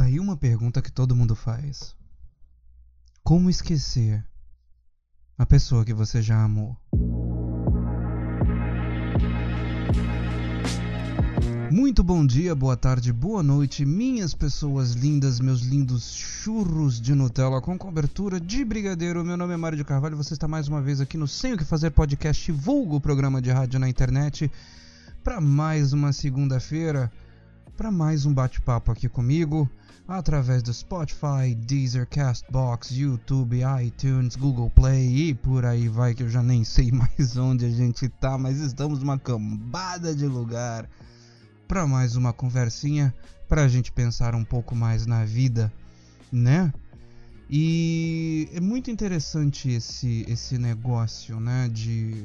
Tá aí uma pergunta que todo mundo faz. Como esquecer a pessoa que você já amou? Muito bom dia, boa tarde, boa noite, minhas pessoas lindas, meus lindos churros de Nutella com cobertura de brigadeiro. Meu nome é Mário de Carvalho, você está mais uma vez aqui no Sem o que Fazer podcast, vulgo programa de rádio na internet, para mais uma segunda-feira, para mais um bate-papo aqui comigo através do Spotify, Deezer, Castbox, YouTube, iTunes, Google Play e por aí vai que eu já nem sei mais onde a gente tá, mas estamos numa cambada de lugar para mais uma conversinha para a gente pensar um pouco mais na vida, né? E é muito interessante esse esse negócio, né, de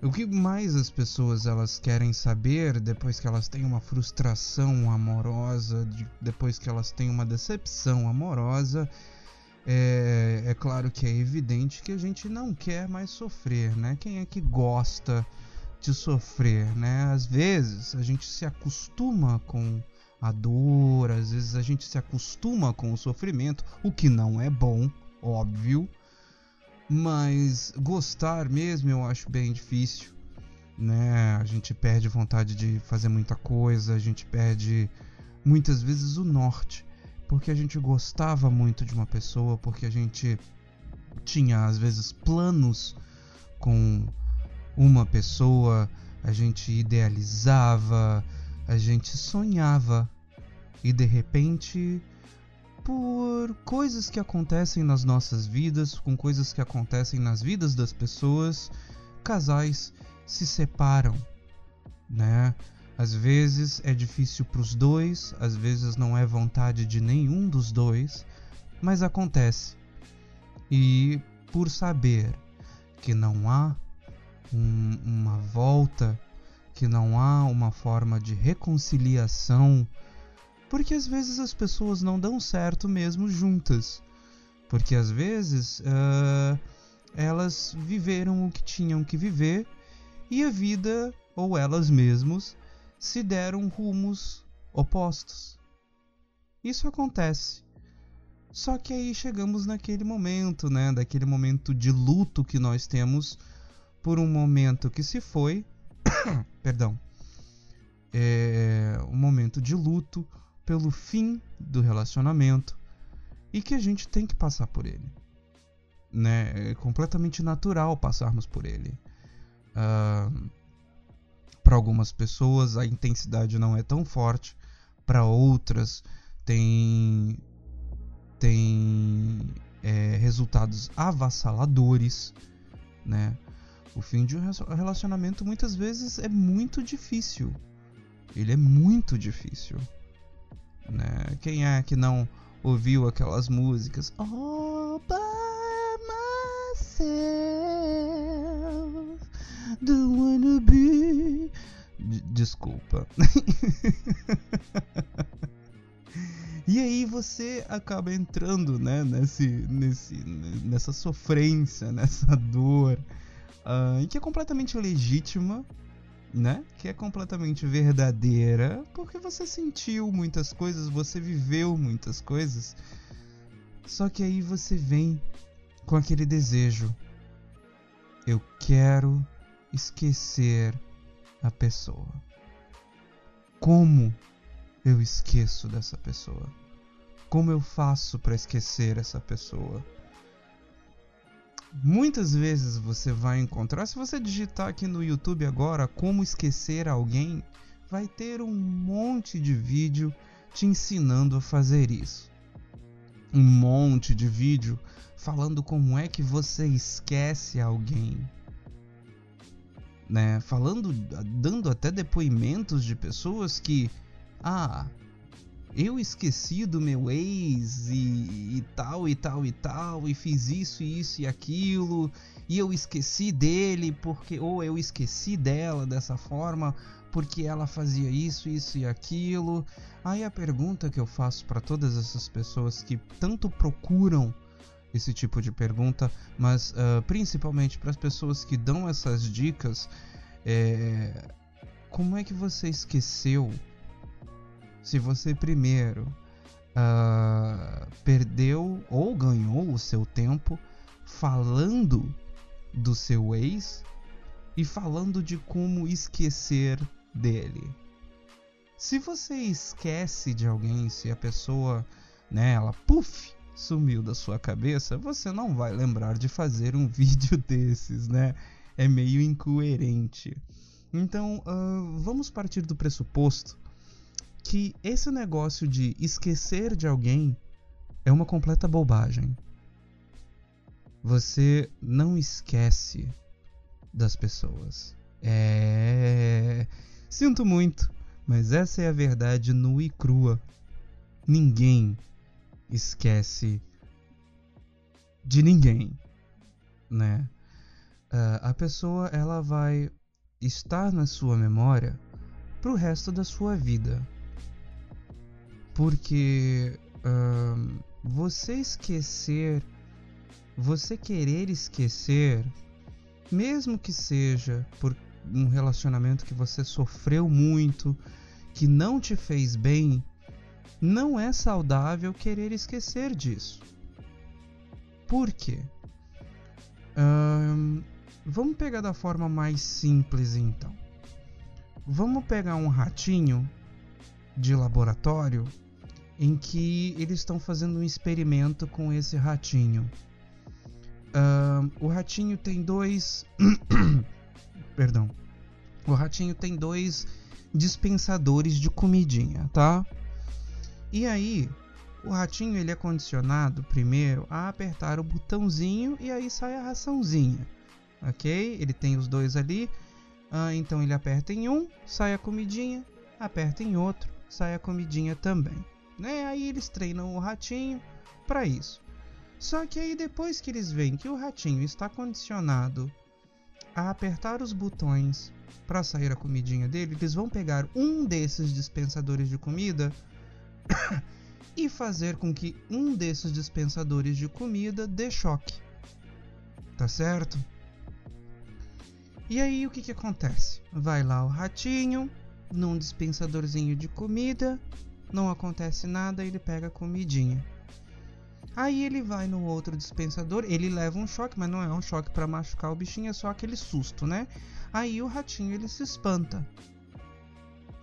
o que mais as pessoas elas querem saber depois que elas têm uma frustração amorosa, de, depois que elas têm uma decepção amorosa, é, é, claro que é evidente que a gente não quer mais sofrer, né? Quem é que gosta de sofrer, né? Às vezes a gente se acostuma com a dor, às vezes a gente se acostuma com o sofrimento, o que não é bom, óbvio. Mas gostar mesmo eu acho bem difícil, né? A gente perde vontade de fazer muita coisa, a gente perde muitas vezes o norte, porque a gente gostava muito de uma pessoa, porque a gente tinha às vezes planos com uma pessoa, a gente idealizava, a gente sonhava e de repente por coisas que acontecem nas nossas vidas, com coisas que acontecem nas vidas das pessoas, casais se separam, né? Às vezes é difícil para os dois, às vezes não é vontade de nenhum dos dois, mas acontece. E por saber que não há um, uma volta, que não há uma forma de reconciliação porque às vezes as pessoas não dão certo mesmo juntas. Porque às vezes uh, elas viveram o que tinham que viver e a vida, ou elas mesmas, se deram rumos opostos. Isso acontece. Só que aí chegamos naquele momento, né? Daquele momento de luto que nós temos por um momento que se foi. Perdão. É um momento de luto pelo fim do relacionamento e que a gente tem que passar por ele. Né? É completamente natural passarmos por ele. Uh, para algumas pessoas a intensidade não é tão forte, para outras tem tem é, resultados avassaladores, né? O fim de um relacionamento muitas vezes é muito difícil. Ele é muito difícil. Né? Quem é que não ouviu aquelas músicas? All by wanna be. Desculpa. E aí você acaba entrando, né, nesse, nesse, nessa sofrência, nessa dor, uh, que é completamente legítima, né? Que é completamente verdadeira, porque você sentiu muitas coisas, você viveu muitas coisas. Só que aí você vem com aquele desejo. Eu quero esquecer a pessoa. Como eu esqueço dessa pessoa? Como eu faço para esquecer essa pessoa? Muitas vezes você vai encontrar, se você digitar aqui no YouTube agora como esquecer alguém, vai ter um monte de vídeo te ensinando a fazer isso. Um monte de vídeo falando como é que você esquece alguém. Né? Falando, dando até depoimentos de pessoas que ah, eu esqueci do meu ex e, e, tal e tal e tal e fiz isso e isso e aquilo e eu esqueci dele porque ou eu esqueci dela dessa forma porque ela fazia isso isso e aquilo. Aí a pergunta que eu faço para todas essas pessoas que tanto procuram esse tipo de pergunta mas uh, principalmente para as pessoas que dão essas dicas é como é que você esqueceu se você primeiro uh, perdeu ou ganhou o seu tempo falando do seu ex e falando de como esquecer dele. Se você esquece de alguém, se a pessoa, né, ela puff, sumiu da sua cabeça, você não vai lembrar de fazer um vídeo desses, né? É meio incoerente. Então, uh, vamos partir do pressuposto que esse negócio de esquecer de alguém é uma completa bobagem. Você não esquece das pessoas. É. Sinto muito, mas essa é a verdade nua e crua. Ninguém esquece de ninguém, né? Uh, a pessoa ela vai estar na sua memória pro resto da sua vida, porque você esquecer, você querer esquecer, mesmo que seja por um relacionamento que você sofreu muito, que não te fez bem, não é saudável querer esquecer disso. Por quê? vamos pegar da forma mais simples então. Vamos pegar um ratinho de laboratório em que eles estão fazendo um experimento com esse ratinho. o ratinho tem dois. Perdão. O ratinho tem dois dispensadores de comidinha, tá? E aí, o ratinho ele é condicionado primeiro a apertar o botãozinho e aí sai a raçãozinha, ok? Ele tem os dois ali, ah, então ele aperta em um, sai a comidinha, aperta em outro, sai a comidinha também. Né? Aí eles treinam o ratinho para isso. Só que aí depois que eles veem que o ratinho está condicionado a apertar os botões para sair a comidinha dele, eles vão pegar um desses dispensadores de comida e fazer com que um desses dispensadores de comida dê choque. Tá certo? E aí o que, que acontece? Vai lá o ratinho num dispensadorzinho de comida, não acontece nada, ele pega a comidinha. Aí ele vai no outro dispensador, ele leva um choque, mas não é um choque para machucar o bichinho, é só aquele susto, né? Aí o ratinho ele se espanta.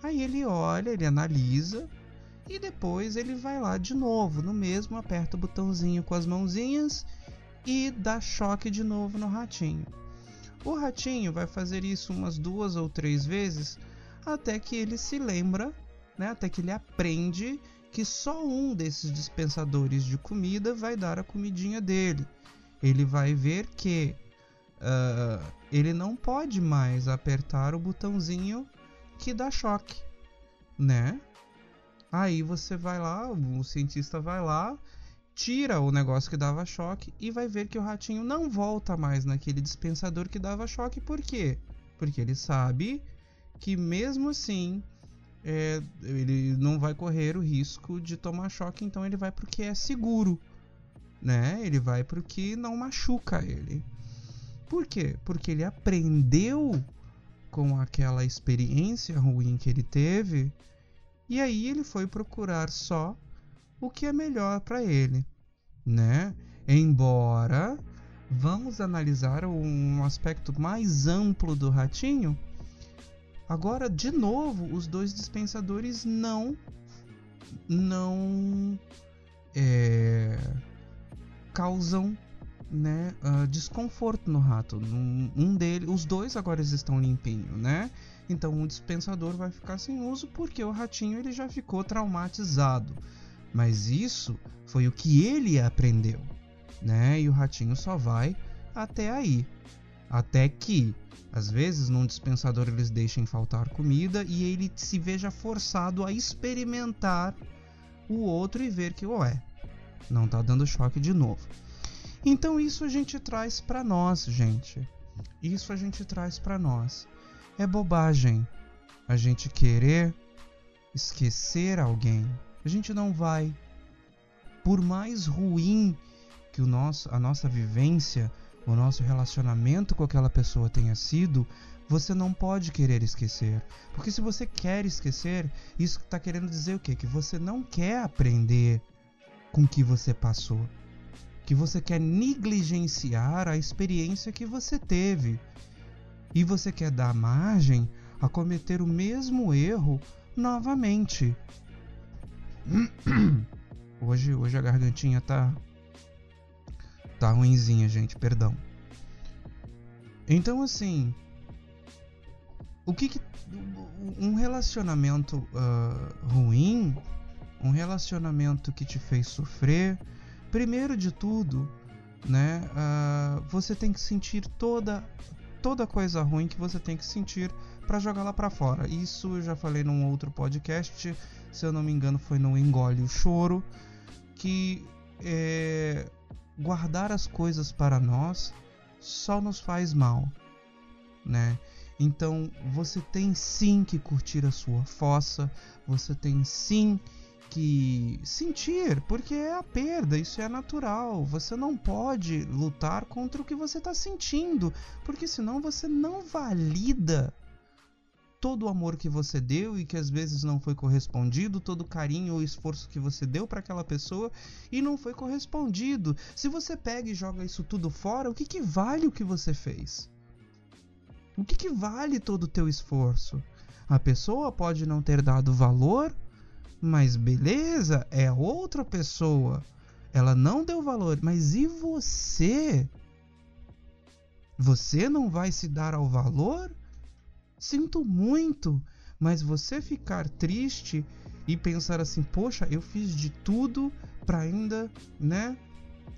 Aí ele olha, ele analisa e depois ele vai lá de novo, no mesmo, aperta o botãozinho com as mãozinhas e dá choque de novo no ratinho. O ratinho vai fazer isso umas duas ou três vezes até que ele se lembra, né? Até que ele aprende que só um desses dispensadores de comida vai dar a comidinha dele. Ele vai ver que uh, ele não pode mais apertar o botãozinho que dá choque, né? Aí você vai lá, o cientista vai lá, tira o negócio que dava choque e vai ver que o ratinho não volta mais naquele dispensador que dava choque. Por quê? Porque ele sabe que mesmo assim é, ele não vai correr o risco de tomar choque, então ele vai para o que é seguro, né? Ele vai para o que não machuca ele. Por quê? Porque ele aprendeu com aquela experiência ruim que ele teve e aí ele foi procurar só o que é melhor para ele, né? Embora vamos analisar um aspecto mais amplo do ratinho, Agora, de novo, os dois dispensadores não não é, causam né, uh, desconforto no rato. Um, um deles, os dois agora estão limpinhos, né? Então o um dispensador vai ficar sem uso porque o ratinho ele já ficou traumatizado. Mas isso foi o que ele aprendeu, né? E o ratinho só vai até aí. Até que, às vezes, num dispensador eles deixem faltar comida e ele se veja forçado a experimentar o outro e ver que, ué, não tá dando choque de novo. Então isso a gente traz para nós, gente. Isso a gente traz para nós. É bobagem a gente querer esquecer alguém. A gente não vai. Por mais ruim que o nosso, a nossa vivência o nosso relacionamento com aquela pessoa tenha sido, você não pode querer esquecer. Porque se você quer esquecer, isso está querendo dizer o quê? Que você não quer aprender com que você passou, que você quer negligenciar a experiência que você teve e você quer dar margem a cometer o mesmo erro novamente. Hoje, hoje a gargantinha tá tá ruinzinha, gente, perdão. Então assim, o que, que um relacionamento uh, ruim, um relacionamento que te fez sofrer, primeiro de tudo, né, uh, você tem que sentir toda toda coisa ruim que você tem que sentir para jogar lá para fora. Isso eu já falei num outro podcast, se eu não me engano foi no Engole o Choro, que é, guardar as coisas para nós só nos faz mal, né? Então você tem sim que curtir a sua fossa, você tem sim que sentir, porque é a perda, isso é natural. Você não pode lutar contra o que você está sentindo, porque senão você não valida todo o amor que você deu e que às vezes não foi correspondido, todo o carinho ou esforço que você deu para aquela pessoa e não foi correspondido. Se você pega e joga isso tudo fora, o que, que vale o que você fez? O que, que vale todo o teu esforço? A pessoa pode não ter dado valor, mas beleza, é outra pessoa. Ela não deu valor, mas e você? Você não vai se dar ao valor? Sinto muito, mas você ficar triste e pensar assim, poxa, eu fiz de tudo para ainda, né?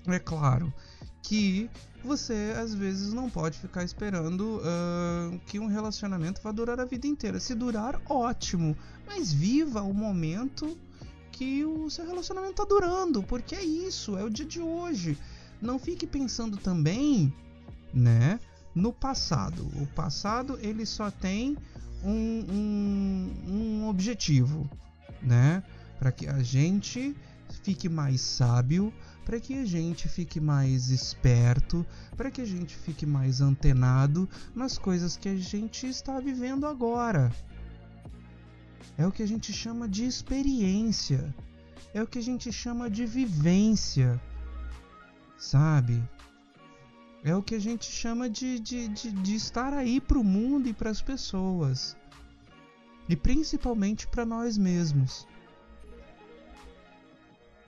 É claro que você às vezes não pode ficar esperando uh, que um relacionamento vá durar a vida inteira. Se durar, ótimo, mas viva o momento que o seu relacionamento está durando, porque é isso, é o dia de hoje. Não fique pensando também, né? No passado. O passado ele só tem um, um, um objetivo, né? Para que a gente fique mais sábio, para que a gente fique mais esperto, para que a gente fique mais antenado nas coisas que a gente está vivendo agora. É o que a gente chama de experiência, é o que a gente chama de vivência, sabe? É o que a gente chama de, de, de, de estar aí para o mundo e para as pessoas. E principalmente para nós mesmos.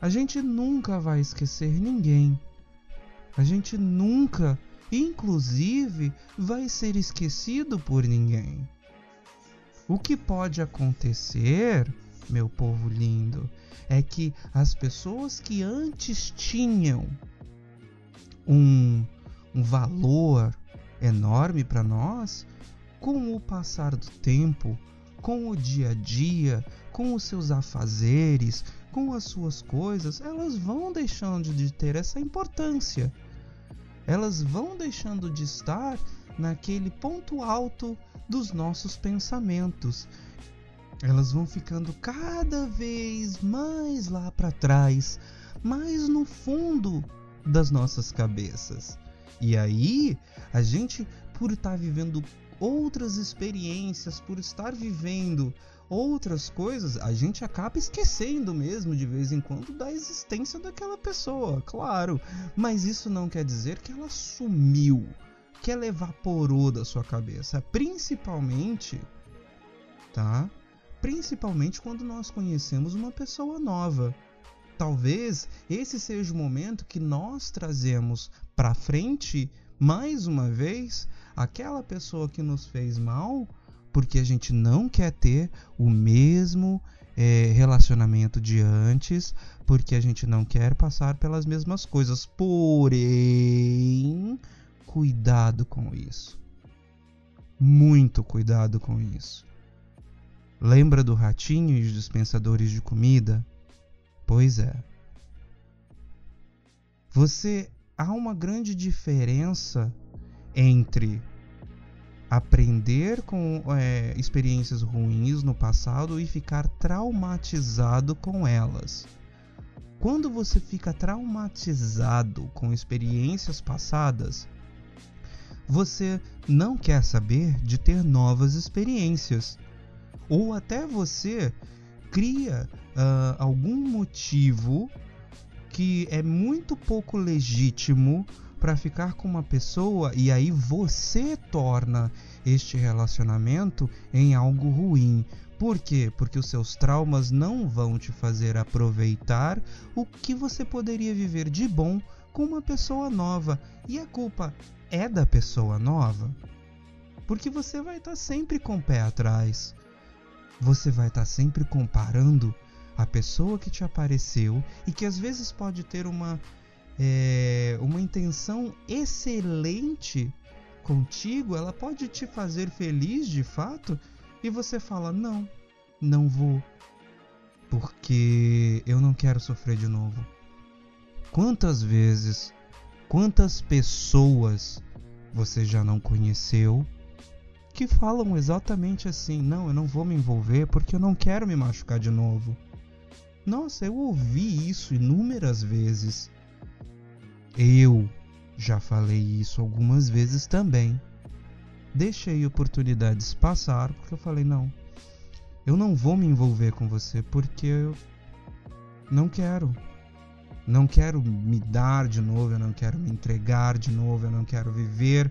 A gente nunca vai esquecer ninguém. A gente nunca, inclusive, vai ser esquecido por ninguém. O que pode acontecer, meu povo lindo, é que as pessoas que antes tinham um um valor enorme para nós, com o passar do tempo, com o dia a dia, com os seus afazeres, com as suas coisas, elas vão deixando de ter essa importância. Elas vão deixando de estar naquele ponto alto dos nossos pensamentos. Elas vão ficando cada vez mais lá para trás, mais no fundo das nossas cabeças. E aí, a gente, por estar vivendo outras experiências, por estar vivendo outras coisas, a gente acaba esquecendo mesmo de vez em quando da existência daquela pessoa, claro. Mas isso não quer dizer que ela sumiu, que ela evaporou da sua cabeça. Principalmente, tá? Principalmente quando nós conhecemos uma pessoa nova talvez esse seja o momento que nós trazemos para frente mais uma vez aquela pessoa que nos fez mal, porque a gente não quer ter o mesmo é, relacionamento de antes, porque a gente não quer passar pelas mesmas coisas. Porém, cuidado com isso. Muito cuidado com isso. Lembra do ratinho e os dispensadores de comida? Pois é. Você há uma grande diferença entre aprender com é, experiências ruins no passado e ficar traumatizado com elas. Quando você fica traumatizado com experiências passadas, você não quer saber de ter novas experiências. Ou até você cria uh, algum motivo que é muito pouco legítimo para ficar com uma pessoa e aí você torna este relacionamento em algo ruim. Por quê? Porque os seus traumas não vão te fazer aproveitar o que você poderia viver de bom com uma pessoa nova. E a culpa é da pessoa nova? Porque você vai estar tá sempre com o pé atrás. Você vai estar tá sempre comparando a pessoa que te apareceu e que às vezes pode ter uma é, uma intenção excelente contigo, ela pode te fazer feliz de fato, e você fala: Não, não vou, porque eu não quero sofrer de novo. Quantas vezes, quantas pessoas você já não conheceu que falam exatamente assim: Não, eu não vou me envolver porque eu não quero me machucar de novo. Nossa, eu ouvi isso inúmeras vezes. Eu já falei isso algumas vezes também. Deixei oportunidades passar porque eu falei: não, eu não vou me envolver com você porque eu não quero. Não quero me dar de novo, eu não quero me entregar de novo, eu não quero viver,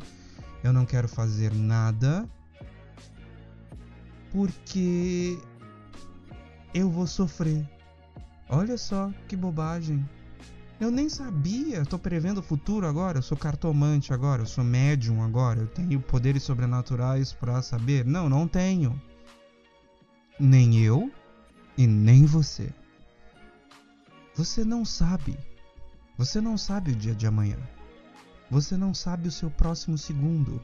eu não quero fazer nada porque eu vou sofrer. Olha só que bobagem. Eu nem sabia, estou prevendo o futuro agora, eu sou cartomante agora, eu sou médium agora, eu tenho poderes sobrenaturais para saber. Não, não tenho. Nem eu e nem você. Você não sabe. Você não sabe o dia de amanhã. Você não sabe o seu próximo segundo.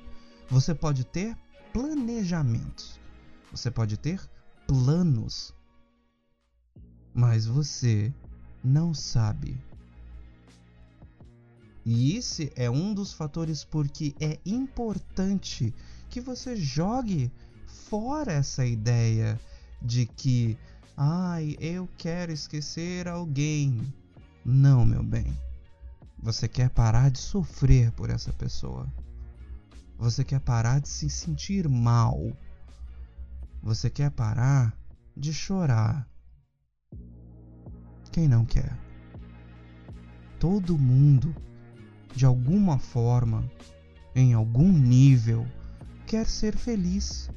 Você pode ter planejamentos. Você pode ter planos. Mas você não sabe e esse é um dos fatores porque é importante que você jogue fora essa ideia de que, ai, eu quero esquecer alguém. Não, meu bem. Você quer parar de sofrer por essa pessoa. Você quer parar de se sentir mal. Você quer parar de chorar. Quem não quer? Todo mundo de alguma forma, em algum nível, quer ser feliz,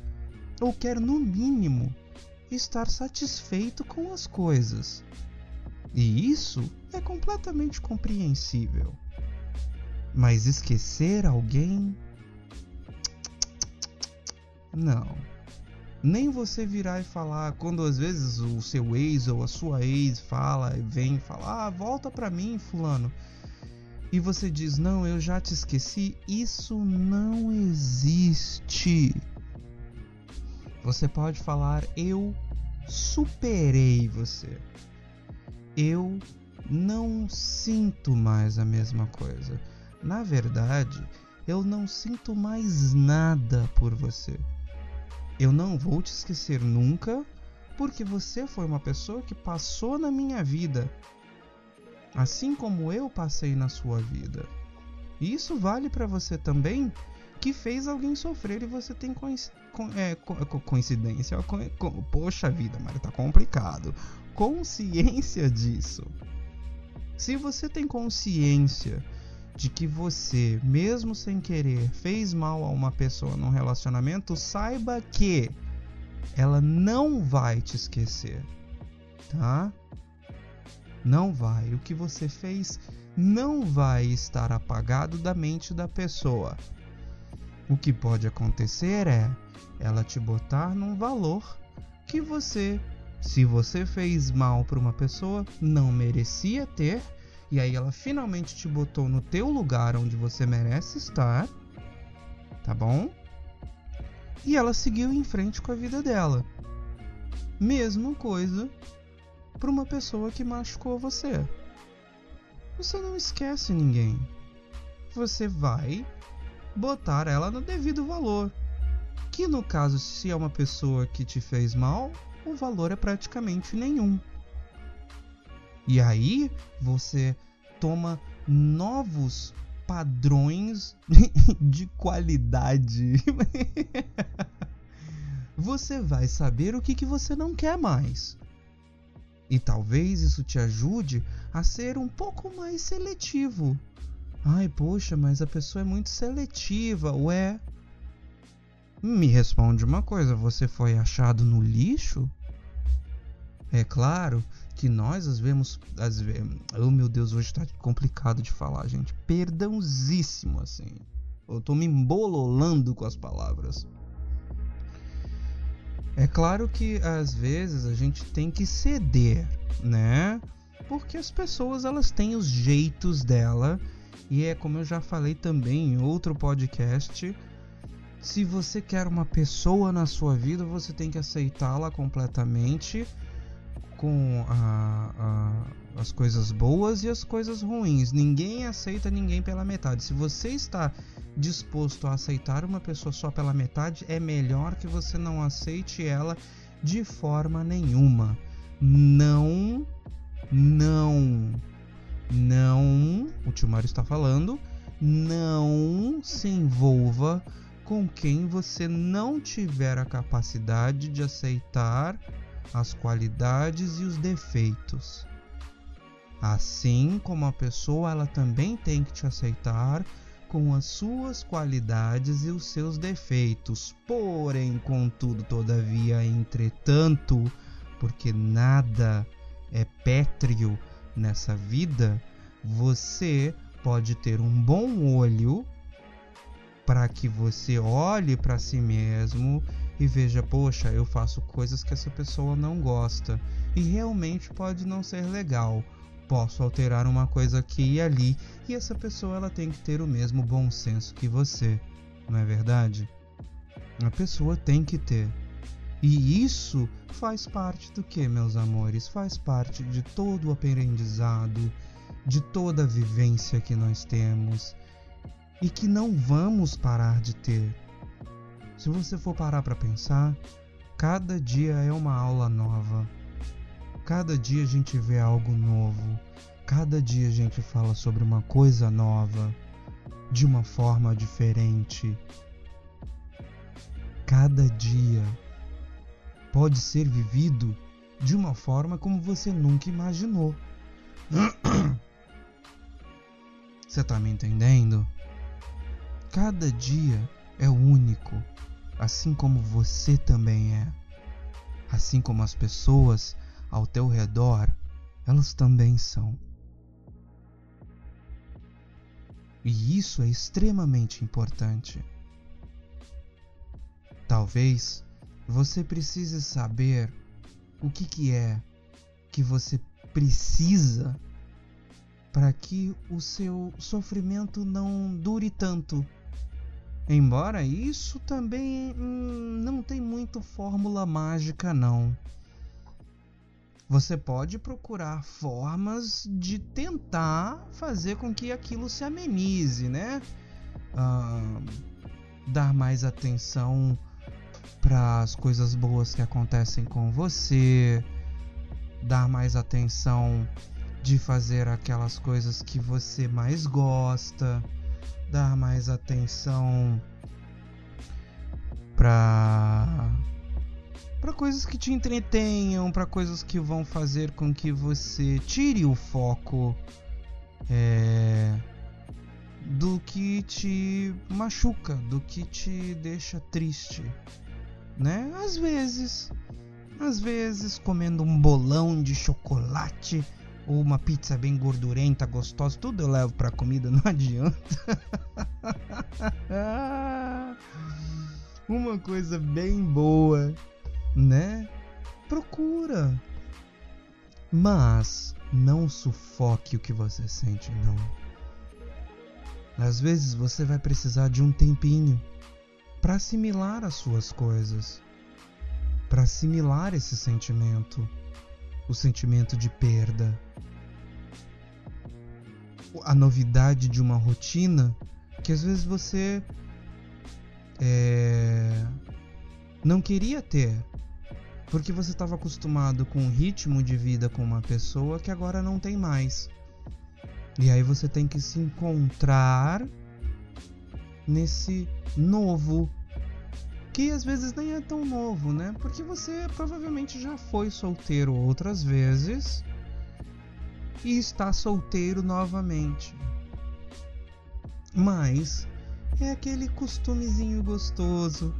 ou quer, no mínimo, estar satisfeito com as coisas. E isso é completamente compreensível. Mas esquecer alguém. Não. Nem você virar e falar, quando às vezes o seu ex ou a sua ex fala e vem e fala: Ah, volta pra mim, Fulano e você diz: Não, eu já te esqueci, isso não existe. Você pode falar: Eu superei você. Eu não sinto mais a mesma coisa. Na verdade, eu não sinto mais nada por você. Eu não vou te esquecer nunca, porque você foi uma pessoa que passou na minha vida assim como eu passei na sua vida. E isso vale para você também que fez alguém sofrer e você tem é, coincidência. poxa vida, mas tá complicado. Consciência disso. Se você tem consciência de que você, mesmo sem querer, fez mal a uma pessoa num relacionamento, saiba que ela não vai te esquecer, tá? Não vai. O que você fez não vai estar apagado da mente da pessoa. O que pode acontecer é ela te botar num valor que você, se você fez mal para uma pessoa, não merecia ter, e aí ela finalmente te botou no teu lugar onde você merece estar, tá bom? E ela seguiu em frente com a vida dela. Mesma coisa para uma pessoa que machucou você. Você não esquece ninguém. Você vai botar ela no devido valor. Que no caso, se é uma pessoa que te fez mal, o valor é praticamente nenhum. E aí você toma novos padrões de qualidade. você vai saber o que, que você não quer mais. E talvez isso te ajude a ser um pouco mais seletivo. Ai, poxa, mas a pessoa é muito seletiva. Ué, me responde uma coisa: você foi achado no lixo? É claro que nós às vezes, às vezes, oh meu Deus, hoje tá complicado de falar, gente. Perdãozíssimo assim. Eu tô me embololando com as palavras. É claro que às vezes a gente tem que ceder, né? Porque as pessoas elas têm os jeitos dela e é como eu já falei também em outro podcast, se você quer uma pessoa na sua vida, você tem que aceitá-la completamente com a, a, as coisas boas e as coisas ruins. Ninguém aceita ninguém pela metade. Se você está disposto a aceitar uma pessoa só pela metade, é melhor que você não aceite ela de forma nenhuma. Não, não, não. O tio está falando. Não se envolva com quem você não tiver a capacidade de aceitar as qualidades e os defeitos. Assim como a pessoa ela também tem que te aceitar com as suas qualidades e os seus defeitos. Porém, contudo, todavia, entretanto, porque nada é pétreo nessa vida, você pode ter um bom olho para que você olhe para si mesmo e veja, poxa, eu faço coisas que essa pessoa não gosta e realmente pode não ser legal posso alterar uma coisa aqui e ali, e essa pessoa ela tem que ter o mesmo bom senso que você, não é verdade? A pessoa tem que ter. E isso faz parte do que, meus amores? Faz parte de todo o aprendizado, de toda a vivência que nós temos e que não vamos parar de ter. Se você for parar para pensar, cada dia é uma aula nova Cada dia a gente vê algo novo, cada dia a gente fala sobre uma coisa nova, de uma forma diferente. Cada dia pode ser vivido de uma forma como você nunca imaginou. Você tá me entendendo? Cada dia é único, assim como você também é. Assim como as pessoas ao teu redor, elas também são. E isso é extremamente importante. Talvez você precise saber o que, que é que você precisa para que o seu sofrimento não dure tanto. Embora isso também hum, não tem muito fórmula mágica não você pode procurar formas de tentar fazer com que aquilo se amenize, né? Ah, dar mais atenção para as coisas boas que acontecem com você, dar mais atenção de fazer aquelas coisas que você mais gosta, dar mais atenção para para coisas que te entretenham, para coisas que vão fazer com que você tire o foco é, do que te machuca, do que te deixa triste, né? Às vezes, às vezes comendo um bolão de chocolate ou uma pizza bem gordurenta, gostosa, tudo eu levo para comida, não adianta. uma coisa bem boa né? Procura. Mas não sufoque o que você sente, não. Às vezes você vai precisar de um tempinho para assimilar as suas coisas, para assimilar esse sentimento, o sentimento de perda, a novidade de uma rotina que às vezes você é, não queria ter, porque você estava acostumado com um ritmo de vida com uma pessoa que agora não tem mais. E aí você tem que se encontrar nesse novo que às vezes nem é tão novo, né? Porque você provavelmente já foi solteiro outras vezes e está solteiro novamente. Mas é aquele costumezinho gostoso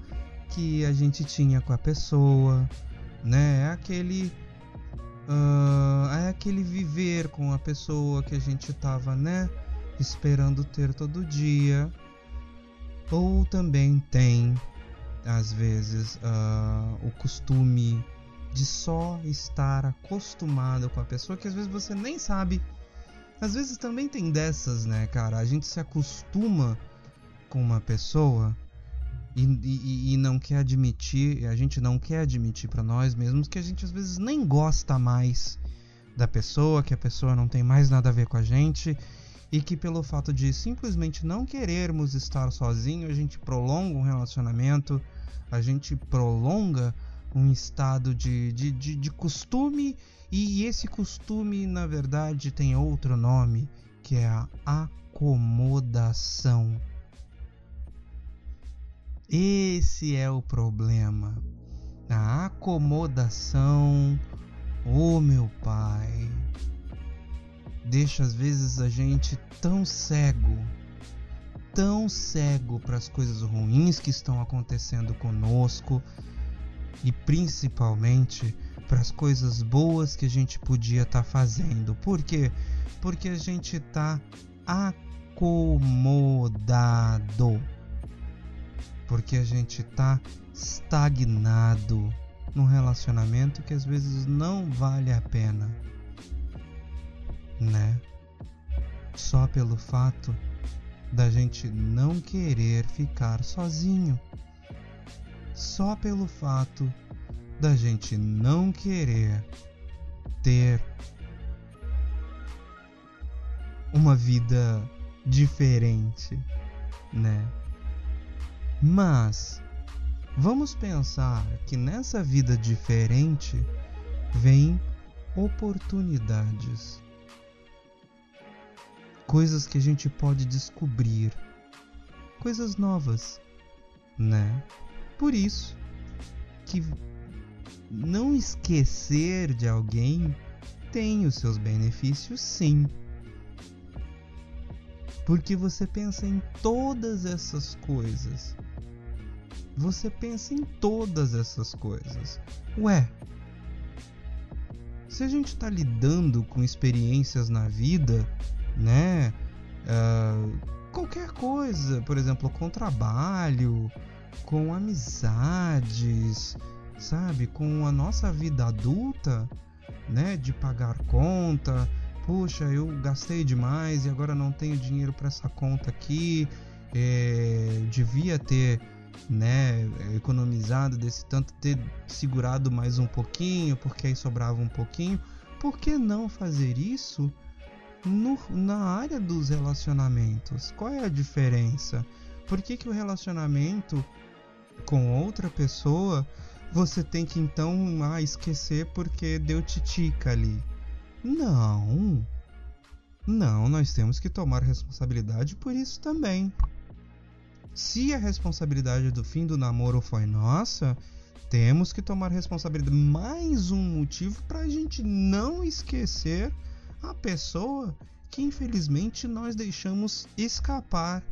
que a gente tinha com a pessoa, né? É aquele uh, é aquele viver com a pessoa que a gente tava, né? Esperando ter todo dia. Ou também tem, às vezes, uh, o costume de só estar acostumado com a pessoa que às vezes você nem sabe. Às vezes também tem dessas, né, cara? A gente se acostuma com uma pessoa e, e, e não quer admitir, a gente não quer admitir para nós mesmos que a gente às vezes nem gosta mais da pessoa, que a pessoa não tem mais nada a ver com a gente e que pelo fato de simplesmente não querermos estar sozinho, a gente prolonga um relacionamento, a gente prolonga um estado de, de, de, de costume e esse costume na verdade tem outro nome que é a acomodação. Esse é o problema. A acomodação, oh meu pai, deixa às vezes a gente tão cego, tão cego para as coisas ruins que estão acontecendo conosco e principalmente para as coisas boas que a gente podia estar tá fazendo. Por quê? Porque a gente está acomodado porque a gente tá estagnado num relacionamento que às vezes não vale a pena, né? Só pelo fato da gente não querer ficar sozinho. Só pelo fato da gente não querer ter uma vida diferente, né? Mas vamos pensar que nessa vida diferente vem oportunidades. Coisas que a gente pode descobrir, coisas novas, né? Por isso que não esquecer de alguém tem os seus benefícios, sim. Porque você pensa em todas essas coisas você pensa em todas essas coisas. Ué, se a gente está lidando com experiências na vida, né? Uh, qualquer coisa, por exemplo, com trabalho, com amizades, sabe? Com a nossa vida adulta, né? De pagar conta. Puxa, eu gastei demais e agora não tenho dinheiro para essa conta aqui. É, devia ter né, economizado desse tanto, ter segurado mais um pouquinho, porque aí sobrava um pouquinho. Por que não fazer isso no, na área dos relacionamentos? Qual é a diferença? Por que, que o relacionamento com outra pessoa você tem que então ah, esquecer porque deu titica ali? Não. Não, nós temos que tomar responsabilidade por isso também. Se a responsabilidade do fim do namoro foi nossa, temos que tomar responsabilidade. Mais um motivo para a gente não esquecer a pessoa que infelizmente nós deixamos escapar.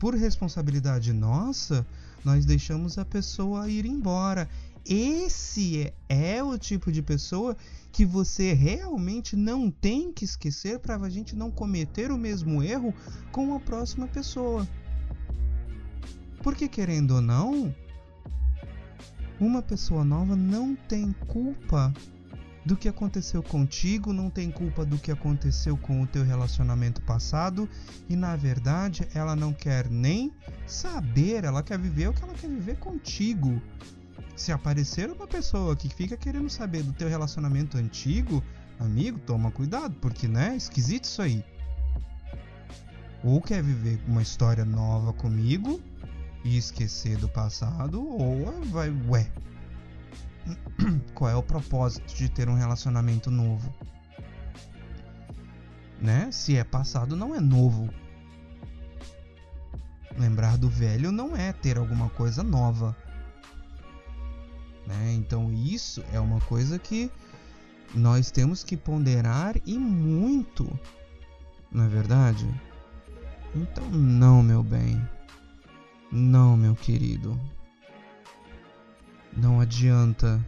Por responsabilidade nossa, nós deixamos a pessoa ir embora. Esse é, é o tipo de pessoa que você realmente não tem que esquecer para a gente não cometer o mesmo erro com a próxima pessoa. Porque, querendo ou não, uma pessoa nova não tem culpa do que aconteceu contigo, não tem culpa do que aconteceu com o teu relacionamento passado e na verdade ela não quer nem saber, ela quer viver o que ela quer viver contigo. Se aparecer uma pessoa que fica querendo saber do teu relacionamento antigo, amigo, toma cuidado, porque né, esquisito isso aí. Ou quer viver uma história nova comigo e esquecer do passado, ou vai, ué. Qual é o propósito de ter um relacionamento novo? Né? Se é passado, não é novo. Lembrar do velho não é ter alguma coisa nova. Né? Então isso é uma coisa que nós temos que ponderar e muito, não é verdade? Então não, meu bem. Não, meu querido. Não adianta.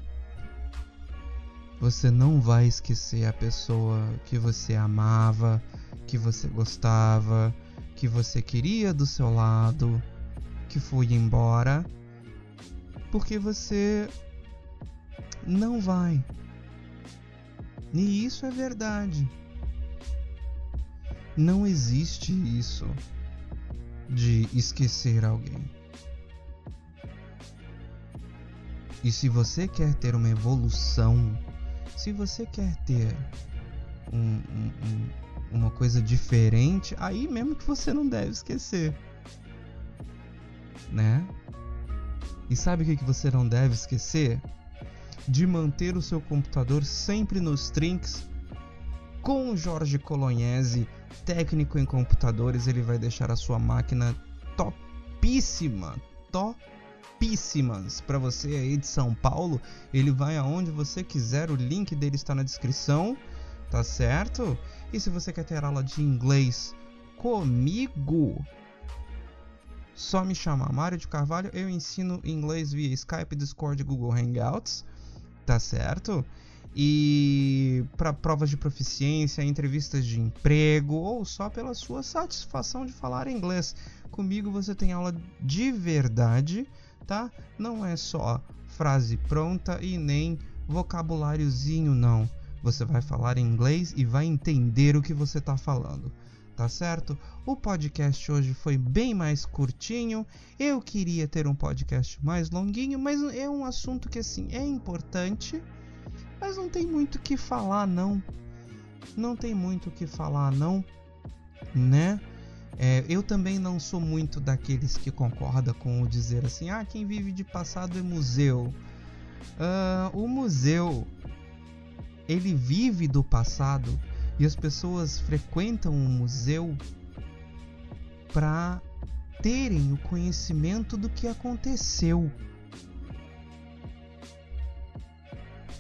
Você não vai esquecer a pessoa que você amava, que você gostava, que você queria do seu lado, que foi embora, porque você não vai. E isso é verdade. Não existe isso de esquecer alguém. E se você quer ter uma evolução, se você quer ter um, um, um, uma coisa diferente, aí mesmo que você não deve esquecer. Né? E sabe o que, que você não deve esquecer? De manter o seu computador sempre nos trinks com o Jorge Colognese, técnico em computadores, ele vai deixar a sua máquina topíssima, topíssimas para você aí de São Paulo. Ele vai aonde você quiser, o link dele está na descrição, tá certo? E se você quer ter aula de inglês comigo, só me chamar Mário de Carvalho, eu ensino inglês via Skype, Discord, Google Hangouts, tá certo? e para provas de proficiência, entrevistas de emprego ou só pela sua satisfação de falar inglês. Comigo você tem aula de verdade, tá? Não é só frase pronta e nem vocabuláriozinho não. Você vai falar inglês e vai entender o que você está falando. Tá certo? O podcast hoje foi bem mais curtinho. Eu queria ter um podcast mais longuinho, mas é um assunto que assim é importante mas não tem muito o que falar, não. Não tem muito o que falar, não. Né? É, eu também não sou muito daqueles que concorda com o dizer assim: ah, quem vive de passado é museu. Uh, o museu ele vive do passado e as pessoas frequentam o museu para terem o conhecimento do que aconteceu.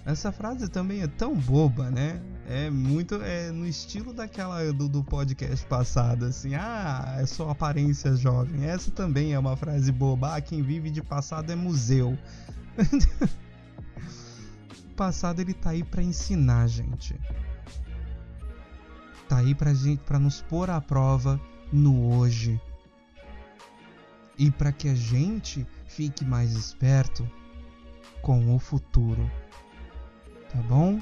Essa frase também é tão boba, né? É muito é no estilo daquela do, do podcast passado, assim, ah, é só aparência jovem. Essa também é uma frase boba. Ah, quem vive de passado é museu. passado ele tá aí para ensinar, gente. Tá aí pra gente, para nos pôr à prova no hoje. E para que a gente fique mais esperto com o futuro tá bom?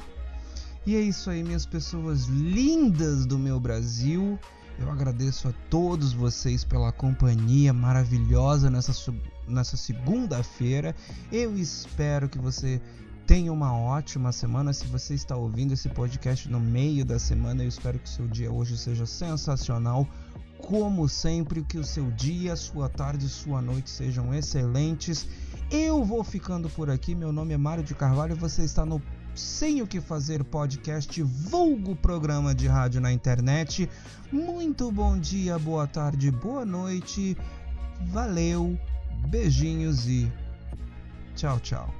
E é isso aí, minhas pessoas lindas do meu Brasil. Eu agradeço a todos vocês pela companhia maravilhosa nessa, nessa segunda-feira. Eu espero que você tenha uma ótima semana. Se você está ouvindo esse podcast no meio da semana, eu espero que o seu dia hoje seja sensacional. Como sempre, que o seu dia, sua tarde, sua noite sejam excelentes. Eu vou ficando por aqui. Meu nome é Mário de Carvalho. Você está no sem o que fazer podcast, vulgo programa de rádio na internet. Muito bom dia, boa tarde, boa noite. Valeu, beijinhos e tchau, tchau.